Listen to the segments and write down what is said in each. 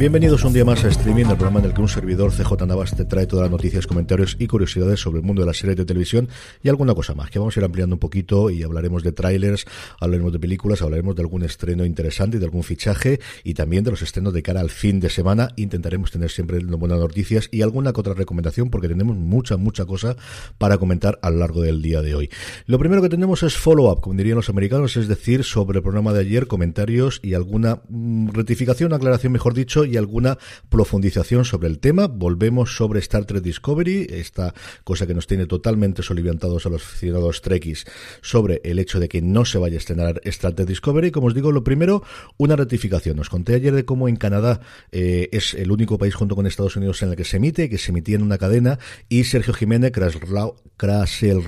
Bienvenidos un día más a Streaming, el programa en el que un servidor CJ Navas te trae todas las noticias, comentarios y curiosidades sobre el mundo de las series de televisión y alguna cosa más, que vamos a ir ampliando un poquito y hablaremos de trailers, hablaremos de películas, hablaremos de algún estreno interesante y de algún fichaje y también de los estrenos de cara al fin de semana. Intentaremos tener siempre buenas noticias y alguna otra recomendación porque tenemos mucha, mucha cosa para comentar a lo largo del día de hoy. Lo primero que tenemos es follow-up, como dirían los americanos, es decir, sobre el programa de ayer, comentarios y alguna mm, rectificación, aclaración, mejor dicho, alguna profundización sobre el tema. Volvemos sobre Star Trek Discovery, esta cosa que nos tiene totalmente soliviantados a los aficionados Trekkies sobre el hecho de que no se vaya a estrenar Star Trek Discovery. Como os digo, lo primero, una rectificación. Os conté ayer de cómo en Canadá eh, es el único país junto con Estados Unidos en el que se emite, que se emitía en una cadena, y Sergio Jiménez,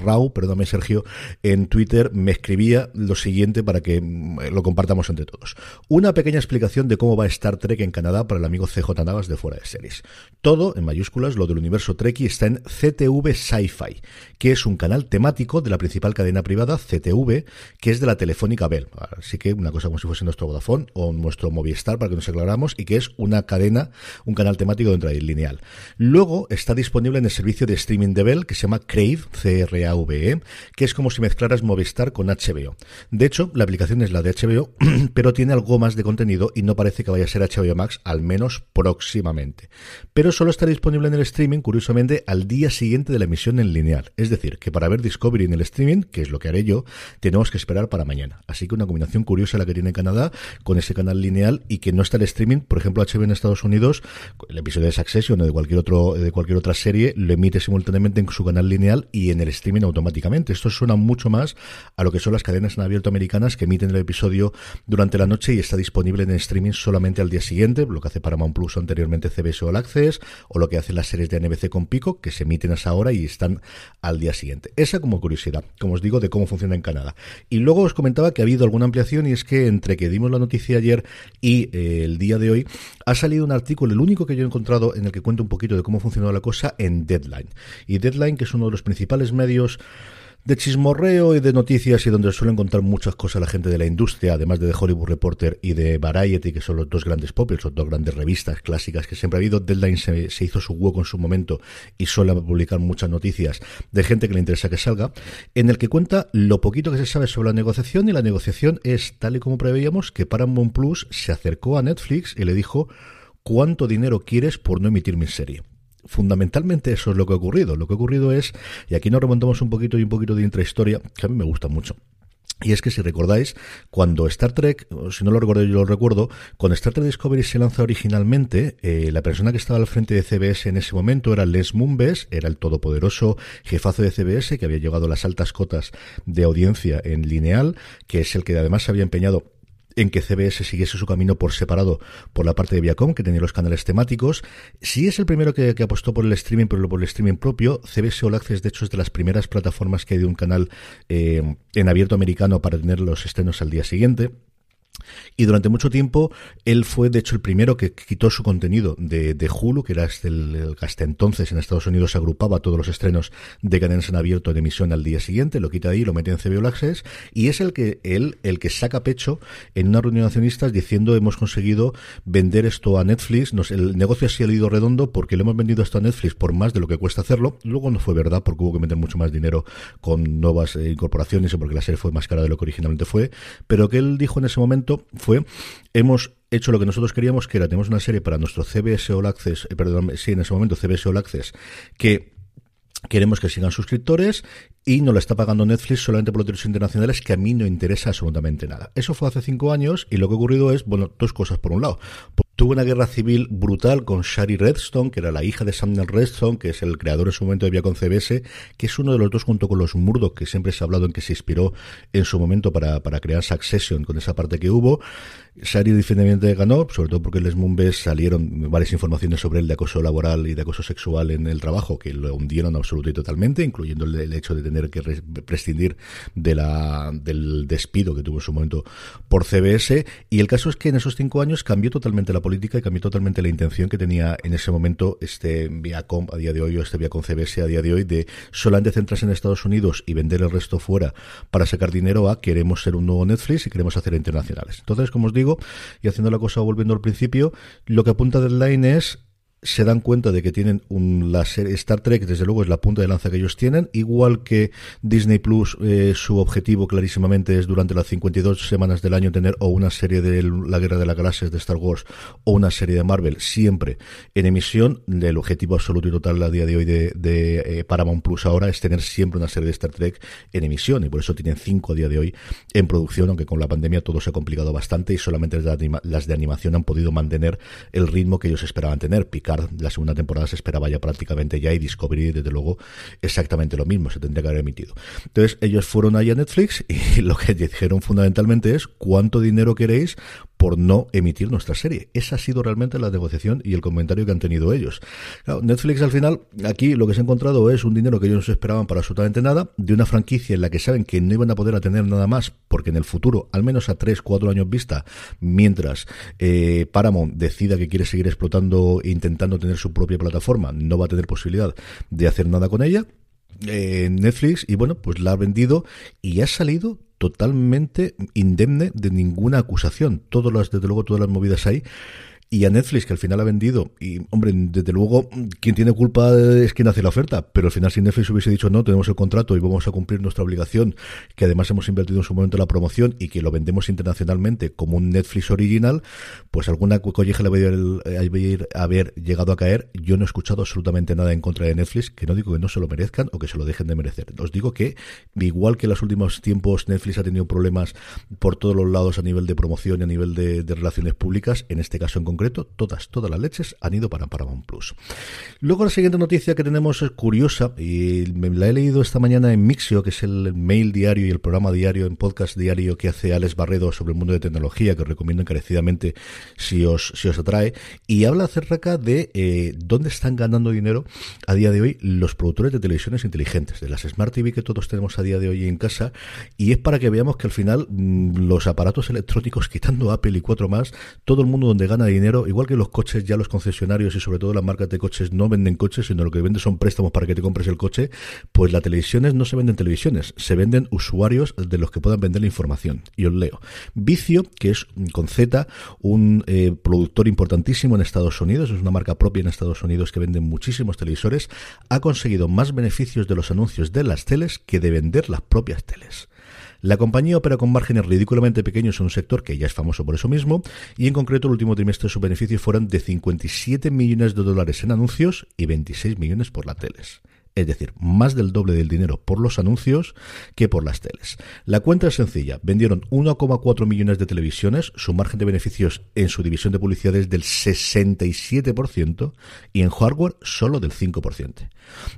Rau, perdóname Sergio, en Twitter me escribía lo siguiente para que mm, lo compartamos entre todos. Una pequeña explicación de cómo va Star Trek en Canadá para el amigo CJ Navas de Fuera de Series. Todo, en mayúsculas, lo del universo Trekkie está en CTV Sci-Fi, que es un canal temático de la principal cadena privada, CTV, que es de la Telefónica Bell. Así que una cosa como si fuese nuestro Vodafone o nuestro Movistar, para que nos aclaramos, y que es una cadena, un canal temático dentro de lineal. Luego está disponible en el servicio de streaming de Bell, que se llama Crave, C-R-A-V-E, que es como si mezclaras Movistar con HBO. De hecho, la aplicación es la de HBO, pero tiene algo más de contenido y no parece que vaya a ser HBO Max, al menos próximamente. Pero solo está disponible en el streaming, curiosamente, al día siguiente de la emisión en lineal. Es decir, que para ver Discovery en el streaming, que es lo que haré yo, tenemos que esperar para mañana. Así que una combinación curiosa la que tiene Canadá con ese canal lineal y que no está el streaming, por ejemplo, HBO en Estados Unidos, el episodio de Succession o de cualquier otro de cualquier otra serie lo emite simultáneamente en su canal lineal y en el streaming automáticamente. Esto suena mucho más a lo que son las cadenas en abierto americanas que emiten el episodio durante la noche y está disponible en streaming solamente al día siguiente, lo que hace Paramount Plus anteriormente CBS All Access, o lo que hacen las series de NBC con Pico, que se emiten a esa hora y están al día siguiente. Esa como curiosidad, como os digo, de cómo funciona en Canadá. Y luego os comentaba que ha habido alguna ampliación y es que entre que dimos la noticia ayer y eh, el día de hoy, ha salido un artículo, el único que yo he encontrado en el que cuento un poquito de cómo funcionó la cosa en Deadline. Y Deadline, que es uno de los principales medios de chismorreo y de noticias y donde suelen contar muchas cosas la gente de la industria, además de The Hollywood Reporter y de Variety, que son los dos grandes pop, son dos grandes revistas clásicas que siempre ha habido. Deadline se, se, hizo su hueco en su momento y suele publicar muchas noticias de gente que le interesa que salga, en el que cuenta lo poquito que se sabe sobre la negociación y la negociación es, tal y como preveíamos, que Paramount Plus se acercó a Netflix y le dijo ¿cuánto dinero quieres por no emitir mi serie? Fundamentalmente eso es lo que ha ocurrido. Lo que ha ocurrido es, y aquí nos remontamos un poquito y un poquito de intrahistoria, que a mí me gusta mucho. Y es que si recordáis, cuando Star Trek, si no lo recuerdo yo lo recuerdo, cuando Star Trek Discovery se lanzó originalmente, eh, la persona que estaba al frente de CBS en ese momento era Les Moonves, era el todopoderoso jefazo de CBS que había llegado a las altas cotas de audiencia en lineal, que es el que además se había empeñado en que CBS siguiese su camino por separado por la parte de Viacom, que tenía los canales temáticos. Sí es el primero que, apostó por el streaming, pero por el streaming propio. CBS All Access, de hecho, es de las primeras plataformas que hay de un canal eh, en abierto americano para tener los estrenos al día siguiente. Y durante mucho tiempo él fue, de hecho, el primero que quitó su contenido de, Hulu, que era este, el, hasta entonces en Estados Unidos agrupaba todos los estrenos de cadenas en abierto en emisión al día siguiente, lo quita ahí, lo mete en CBO y es el que él, el que saca pecho en una reunión de accionistas diciendo hemos conseguido vender esto a Netflix, el negocio así ha ido redondo porque le hemos vendido esto a Netflix por más de lo que cuesta hacerlo, luego no fue verdad porque hubo que meter mucho más dinero con nuevas eh, incorporaciones y porque la serie fue más cara de lo que originalmente fue, pero que él dijo en ese momento fue, hemos hecho lo que nosotros queríamos, que era, tenemos una serie para nuestro CBS All Access, eh, perdón, sí, en ese momento CBS All Access, que queremos que sigan suscriptores y no la está pagando Netflix solamente por los derechos internacionales que a mí no interesa absolutamente nada. Eso fue hace cinco años y lo que ha ocurrido es, bueno, dos cosas por un lado. Tuvo una guerra civil brutal con Shari Redstone, que era la hija de Samuel Redstone, que es el creador en su momento de Viacom CBS, que es uno de los dos junto con los Murdoch, que siempre se ha hablado en que se inspiró en su momento para, para crear Succession con esa parte que hubo. Shari definitivamente ganó, sobre todo porque en Les Mumbes salieron varias informaciones sobre el de acoso laboral y de acoso sexual en el trabajo, que lo hundieron absolutamente y totalmente, incluyendo el, hecho de tener que prescindir de la, del despido que tuvo en su momento por CBS. Y el caso es que en esos cinco años cambió totalmente la política y cambió totalmente la intención que tenía en ese momento este Viacom a día de hoy o este Viacom CBS a día de hoy de solamente centrarse en Estados Unidos y vender el resto fuera para sacar dinero a queremos ser un nuevo Netflix y queremos hacer internacionales. Entonces, como os digo, y haciendo la cosa volviendo al principio, lo que apunta Deadline es se dan cuenta de que tienen un la serie Star Trek desde luego es la punta de lanza que ellos tienen igual que Disney Plus eh, su objetivo clarísimamente es durante las 52 semanas del año tener o una serie de la guerra de las galaxias de Star Wars o una serie de Marvel siempre en emisión. El objetivo absoluto y total a día de hoy de, eh, Paramount Plus ahora es tener siempre una serie de Star Trek en emisión y por eso tienen cinco a día de hoy en producción aunque con la pandemia todo se ha complicado bastante y solamente las de animación han podido mantener el ritmo que ellos esperaban tener la segunda temporada se esperaba ya prácticamente ya y Discovery, desde luego, exactamente lo mismo, se tendría que haber emitido. Entonces, ellos fueron ahí a Netflix y lo que dijeron fundamentalmente es cuánto dinero queréis por no emitir nuestra serie. Esa ha sido realmente la negociación y el comentario que han tenido ellos. Netflix al final, aquí lo que se ha encontrado es un dinero que ellos no se esperaban para absolutamente nada, de una franquicia en la que saben que no iban a poder tener nada más, porque en el futuro, al menos a 3, 4 años vista, mientras eh, Paramount decida que quiere seguir explotando e intentando tener su propia plataforma, no va a tener posibilidad de hacer nada con ella. Eh, Netflix y bueno, pues la ha vendido y ha salido totalmente indemne de ninguna acusación. Todas las, desde luego, todas las movidas ahí y a Netflix, que al final ha vendido. Y, hombre, desde luego, quien tiene culpa es quien hace la oferta. Pero al final, si Netflix hubiese dicho no, tenemos el contrato y vamos a cumplir nuestra obligación, que además hemos invertido en su momento en la promoción y que lo vendemos internacionalmente como un Netflix original, pues alguna colleja le va a haber llegado a caer. Yo no he escuchado absolutamente nada en contra de Netflix, que no digo que no se lo merezcan o que se lo dejen de merecer. Os digo que, igual que en los últimos tiempos Netflix ha tenido problemas por todos los lados a nivel de promoción y a nivel de relaciones públicas, en este caso en concreto, todas, todas las leches han ido para Paramount Plus. Luego la siguiente noticia que tenemos es curiosa y la he leído esta mañana en Mixio, que es el mail diario y el programa diario en podcast diario que hace Alex Barredo sobre el mundo de tecnología, que os recomiendo encarecidamente si os, si os atrae, y habla acerca de eh, dónde están ganando dinero a día de hoy los productores de televisiones inteligentes, de las Smart TV que todos tenemos a día de hoy en casa, y es para que veamos que al final mm, los aparatos electrónicos, quitando Apple y cuatro más, todo el mundo donde gana dinero igual que los coches, ya los concesionarios y sobre todo las marcas de coches no venden coches, sino lo que venden son préstamos para que te compres el coche, pues las televisiones no se venden televisiones, se venden usuarios de los que puedan vender la información. Y os leo. Vicio, que es con Z, un eh, productor importantísimo en Estados Unidos, es una marca propia en Estados Unidos que vende muchísimos televisores, ha conseguido más beneficios de los anuncios de las teles que de vender las propias teles. La compañía opera con márgenes ridículamente pequeños en un sector que ya es famoso por eso mismo, y en concreto el último trimestre sus beneficios fueron de 57 millones de dólares en anuncios y 26 millones por las teles es decir, más del doble del dinero por los anuncios que por las teles. La cuenta es sencilla, vendieron 1,4 millones de televisiones, su margen de beneficios en su división de publicidad es del 67% y en hardware solo del 5%.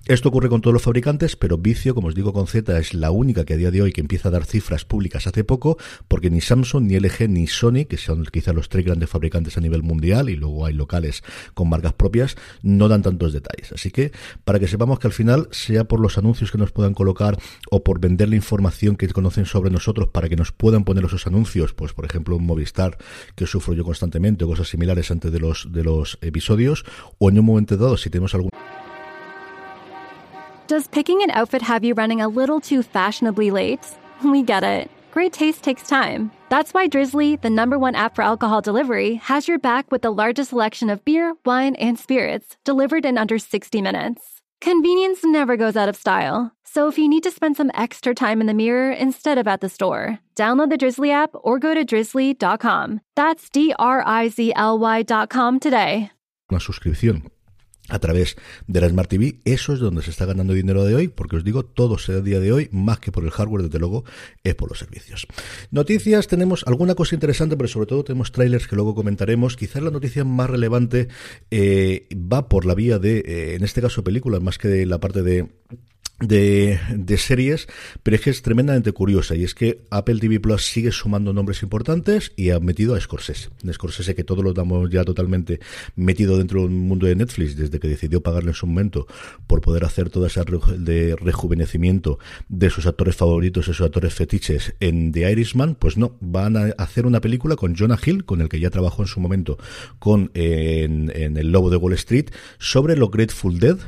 Esto ocurre con todos los fabricantes, pero Vicio, como os digo con Z, es la única que a día de hoy que empieza a dar cifras públicas hace poco, porque ni Samsung, ni LG, ni Sony, que son quizá los tres grandes fabricantes a nivel mundial, y luego hay locales con marcas propias, no dan tantos detalles. Así que, para que sepamos que al final final, sea por los anuncios que nos puedan colocar o por vender la información que conocen sobre nosotros para que nos puedan poner esos anuncios, pues por ejemplo un Movistar que sufro yo constantemente o cosas similares antes de los de los episodios o en un momento dado si tenemos algún Does picking an outfit have you running a little too fashionably late? We get it. Great taste takes time. That's why Drizzly, the number one app for alcohol delivery, has your back with the largest selection of beer, wine, and spirits delivered in under 60 minutes. Convenience never goes out of style. So if you need to spend some extra time in the mirror instead of at the store, download the Drizzly app or go to drizzly.com. That's D R I Z L Y.com today. Una suscripción a través de la Smart TV. Eso es donde se está ganando dinero de hoy, porque os digo, todo se da día de hoy, más que por el hardware, desde luego, es por los servicios. Noticias, tenemos alguna cosa interesante, pero sobre todo tenemos trailers que luego comentaremos. Quizás la noticia más relevante eh, va por la vía de, eh, en este caso, películas, más que de la parte de de, de, series, pero es que es tremendamente curiosa y es que Apple TV Plus sigue sumando nombres importantes y ha metido a Scorsese. Scorsese que todos lo damos ya totalmente metido dentro del mundo de Netflix desde que decidió pagarle en su momento por poder hacer todo ese de rejuvenecimiento de sus actores favoritos, esos actores fetiches en The Irishman, pues no, van a hacer una película con Jonah Hill, con el que ya trabajó en su momento con en, en El Lobo de Wall Street, sobre lo Grateful Dead.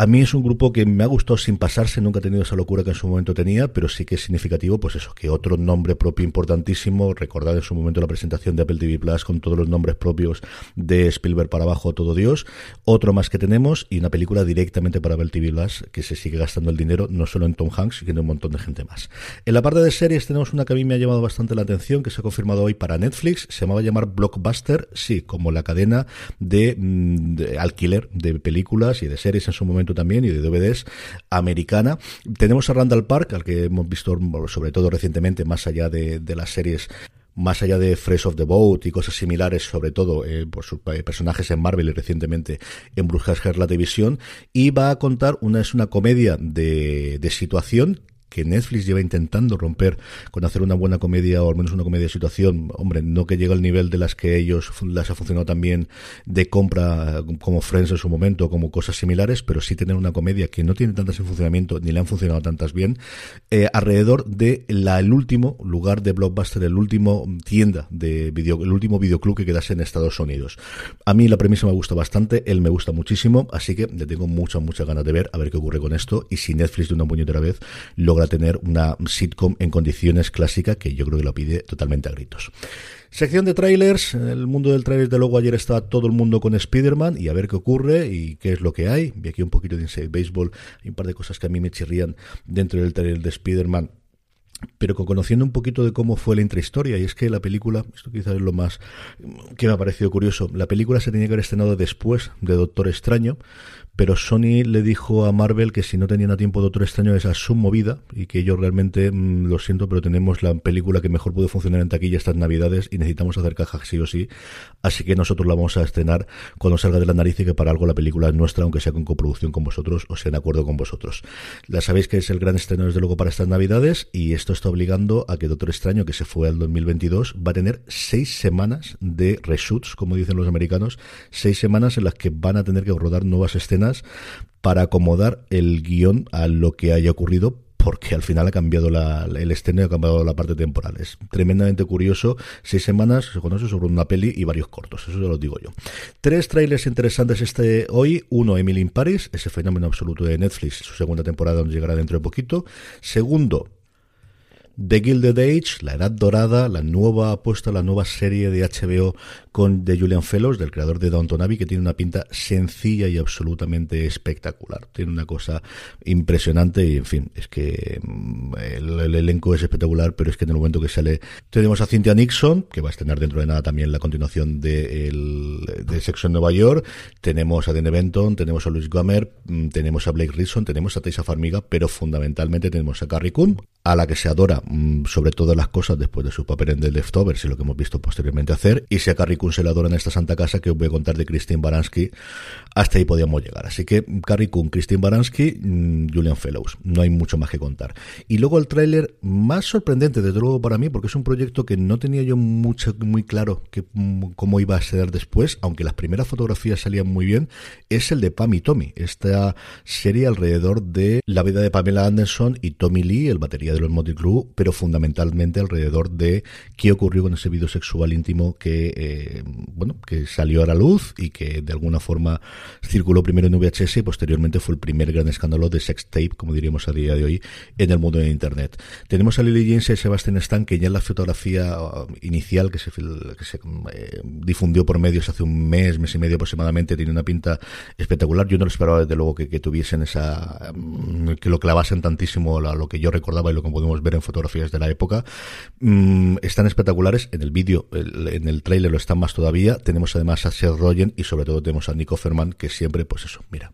A mí es un grupo que me ha gustado sin pasarse, nunca he tenido esa locura que en su momento tenía, pero sí que es significativo, pues eso, que otro nombre propio importantísimo, recordad en su momento la presentación de Apple TV Plus con todos los nombres propios de Spielberg para abajo, todo Dios, otro más que tenemos y una película directamente para Apple TV Plus que se sigue gastando el dinero, no solo en Tom Hanks, sino en un montón de gente más. En la parte de series tenemos una que a mí me ha llamado bastante la atención, que se ha confirmado hoy para Netflix, se llamaba llamar Blockbuster, sí, como la cadena de, mm, de alquiler de películas y de series en su momento también y de DVDs americana. Tenemos a Randall Park, al que hemos visto sobre todo recientemente, más allá de, las series más allá de Fresh of the Boat y cosas similares, sobre todo eh, por sus eh, personajes en Marvel y recientemente en Brujas la División, y va a contar una es una comedia de, de situación que Netflix lleva intentando romper con hacer una buena comedia o al menos una comedia de situación, hombre, no que llegue al nivel de las que ellos las ha funcionado también de compra como Friends en su momento, como cosas similares, pero sí tener una comedia que no tiene tantas en funcionamiento ni le han funcionado tantas bien, eh, alrededor de la, el último lugar de Blockbuster, el último tienda de video, el último videoclub que quedase en Estados Unidos. A mí la premisa me gusta bastante, él me gusta muchísimo, así que le tengo muchas, muchas ganas de ver, a ver qué ocurre con esto y si Netflix de una puñetera vez logra a tener una sitcom en condiciones clásicas que yo creo que lo pide totalmente a gritos. Sección de trailers. El mundo del trailer, de luego, ayer estaba todo el mundo con Spider-Man y a ver qué ocurre y qué es lo que hay. Vi aquí un poquito de Baseball y un par de cosas que a mí me chirrían dentro del trailer de Spider-Man pero conociendo un poquito de cómo fue la intrahistoria, y es que la película, esto quizás es lo más que me ha parecido curioso, la película se tenía que haber estrenado después de Doctor Extraño, pero Sony le dijo a Marvel que si no tenían a tiempo Doctor Extraño esa su movida y que yo realmente mm, lo siento, pero tenemos la película que mejor puede funcionar en taquilla estas navidades y necesitamos hacer caja sí o sí, así que nosotros la vamos a estrenar cuando salga de la nariz y que para algo la película es nuestra, aunque sea con coproducción con vosotros o sea en acuerdo con vosotros. Ya sabéis que es el gran estreno desde luego para estas navidades y esto está obligando a que Doctor Extraño, que se fue al 2022, va a tener seis semanas de reshoots, como dicen los americanos, seis semanas en las que van a tener que rodar nuevas escenas para acomodar el guion a lo que haya ocurrido porque al final ha cambiado el estreno y ha cambiado la parte temporal. Es tremendamente curioso. Seis semanas se conoce sobre una peli y varios cortos. Eso ya lo digo yo. Tres trailers interesantes este hoy. Uno, Emily in Paris, ese fenómeno absoluto de Netflix. Su segunda temporada donde llegará dentro de poquito. Segundo, The Gilded Age, La Edad Dorada, la nueva apuesta, la nueva serie de HBO con de Julian Fellows, del creador de Downton Abbey, que tiene una pinta sencilla y absolutamente espectacular. Tiene una cosa impresionante y, en fin, es que mm, el, elenco es espectacular, pero es que en el momento que sale tenemos a Cynthia Nixon, que va a estrenar dentro de nada también la continuación de, el, de Sexo en Nueva York, tenemos a Dene Benton, tenemos a Luis Gamer, mm, tenemos a Blake Risson, tenemos a Tessa Farmiga, pero fundamentalmente tenemos a Carrie Coon, a la que se adora mm, sobre todas las cosas después de su papel en The Leftovers y lo que hemos visto posteriormente hacer, y si a Carrie Kun se la adora en esta santa casa que os voy a contar de Christine Baranski hasta ahí podíamos llegar. Así que Carrie Coon, Christine Baranski, mm, Julian Fellows. No hay mucho más que contar. Y luego el tráiler más sorprendente, desde luego para mí, porque es un proyecto que no tenía yo mucho, muy claro que, mm, cómo iba a ser después, aunque las primeras fotografías salían muy bien, es el de Pam y Tommy. Esta serie alrededor de la vida de Pamela Anderson y Tommy Lee, el batería de los Motley Crue, pero fundamentalmente alrededor de qué ocurrió con ese video sexual íntimo que, eh, bueno, que salió a la luz y que de alguna forma circuló primero en VHS y posteriormente fue el primer gran escándalo de sex tape, como diríamos a día de hoy, en el mundo de Internet. Tenemos a Lily James y Sebastian Stan, que ya en la fotografía uh, inicial que se, que se eh, difundió por medios hace un mes, mes y medio aproximadamente, tiene una pinta espectacular. Yo no lo esperaba desde luego que, tuviesen esa, mm, que lo clavasen tantísimo a lo que yo recordaba y lo que podemos ver en fotografías de la época. Mm, están espectaculares. En el vídeo, en el tráiler lo están más todavía. Tenemos además a Seth Rogen y sobre todo tenemos a Nico Ferman, que siempre, pues eso, mira,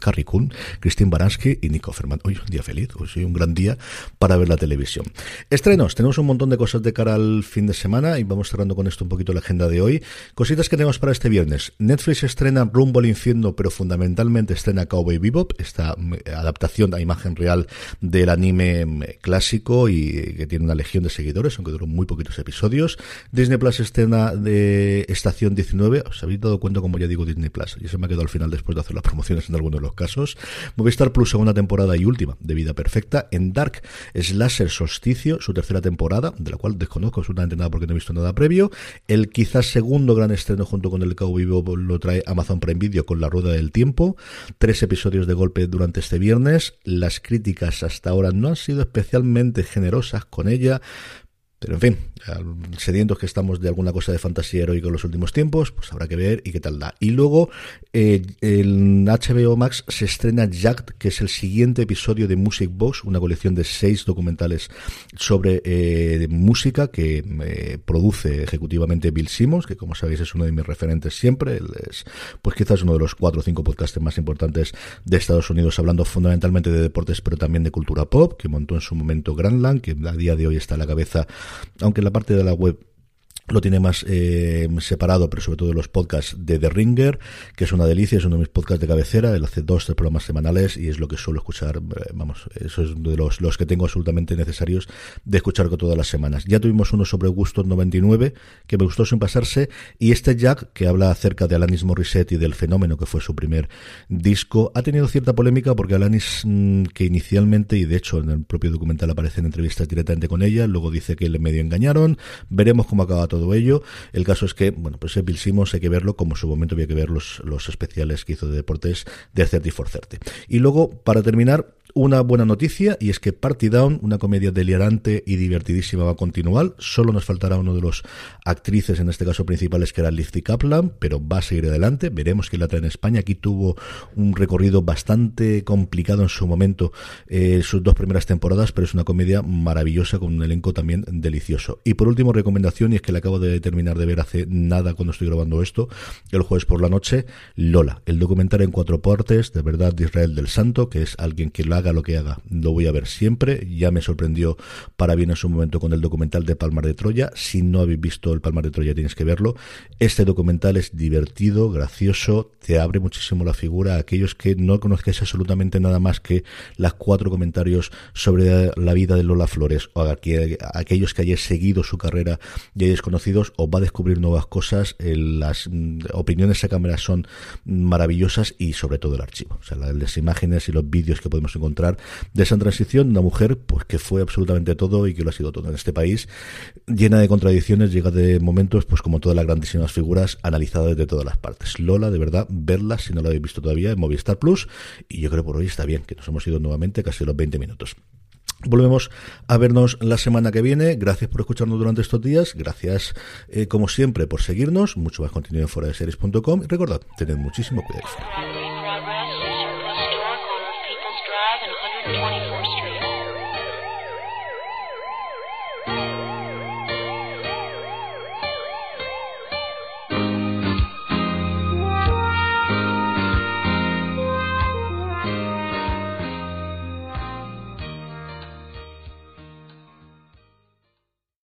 Carrie Coon, Christine Baranski y Nico Ferman. Hoy es un día feliz, hoy es un gran día para ver la televisión. Estrenos, tenemos un montón de cosas de cara al fin de semana y vamos cerrando con esto un poquito la agenda de hoy. Cositas que tenemos para este viernes. Netflix estrena Rumbo al Infierno, pero fundamentalmente estrena Cowboy Bebop, esta mm, adaptación a imagen real del anime mm, clásico y que tiene una legión de seguidores, aunque duró muy poquitos episodios. Disney Plus estrena de Estación 19. ¿Os habéis dado cuenta como ya digo Disney Plus? Y se me ha quedado al final después de hacer las en algunos de los casos. Movistar Plus, segunda temporada y última de Vida Perfecta. En Dark, Slasher Solsticio, su tercera temporada, de la cual desconozco absolutamente nada porque no he visto nada previo. El quizás segundo gran estreno junto con el Cowboy Vivo lo trae Amazon Prime Video con La Rueda del Tiempo. Tres episodios de golpe durante este viernes. Las críticas hasta ahora no han sido especialmente generosas con ella. Pero en fin, sedientos que estamos de alguna cosa de fantasía heroica en los últimos tiempos, pues habrá que ver y qué tal da. Y luego eh, HBO Max se estrena Jacked, que es el siguiente episodio de Music Box, una colección de seis documentales sobre eh, música que eh, produce ejecutivamente Bill Simmons, que como sabéis es uno de mis referentes siempre. es, pues quizás uno de los cuatro o cinco podcasts más importantes de Estados Unidos, hablando fundamentalmente de deportes, pero también de cultura pop, que montó en su momento Grandland, que a día de hoy está a la cabeza, aunque la parte de la web lo tiene más eh, separado, pero sobre todo los podcasts de The Ringer, que es una delicia, es uno de mis podcasts de cabecera, él hace dos, tres programas semanales y es lo que suelo escuchar, eh, vamos, eso es de los, los que tengo absolutamente necesarios de escuchar todas las semanas. Ya tuvimos uno sobre Gustos 99, que me gustó sin pasarse, y este Jack, que habla acerca de Alanis Morissette y del fenómeno que fue su primer disco, ha tenido cierta polémica porque Alanis, mm, que inicialmente, y de hecho en el propio documental aparecen entrevistas directamente con ella, luego dice que le medio engañaron, veremos cómo acaba todo ello. El caso es que, bueno, pues Bill Simmons hay que verlo como en su momento había que ver los, los especiales que hizo de deportes de 30 for 30. Y luego, para terminar, una buena noticia y es que Party Down, una comedia delirante y divertidísima, va a continuar. Solo nos faltará uno de los actrices, en este caso principales, que era Lizzie Kaplan, pero va a seguir adelante. Veremos quién la trae en España. Aquí tuvo un recorrido bastante complicado en su momento, eh, sus dos primeras temporadas, pero es una comedia maravillosa con un elenco también delicioso. Y por último, recomendación, y es que la acabo de terminar de ver hace nada cuando estoy grabando esto, el jueves por la noche, Lola, el documental en cuatro partes, de verdad, de Israel del Santo, que es alguien que lo ha haga lo que haga, lo voy a ver siempre. Ya me sorprendió para bien en su momento con el documental de Palmar de Troya. Si no habéis visto el Palmar de Troya, tienes que verlo. Este documental es divertido, gracioso, te abre muchísimo la figura aquellos que no conozcáis absolutamente nada más que las cuatro comentarios sobre la vida de Lola Flores o aquellos que hayáis seguido su carrera y hayáis conocidos, os va a descubrir nuevas cosas. Las mm, opiniones a cámara son maravillosas y sobre todo el archivo. O sea, las imágenes y los vídeos que podemos encontrar de esa transición, una mujer pues que fue absolutamente todo y que lo ha sido todo en este país, llena de contradicciones, llega de momentos pues como todas las grandísimas figuras analizadas de todas las partes. Lola, de verdad, verla si no la habéis visto todavía en Movistar Plus y yo creo por hoy está bien, que nos hemos ido nuevamente casi los 20 minutos. Volvemos a vernos la semana que viene. Gracias por escucharnos durante estos días. Gracias, eh, como siempre, por seguirnos. Mucho más contenido en fuera. Y recordad, tened muchísimo cuidado.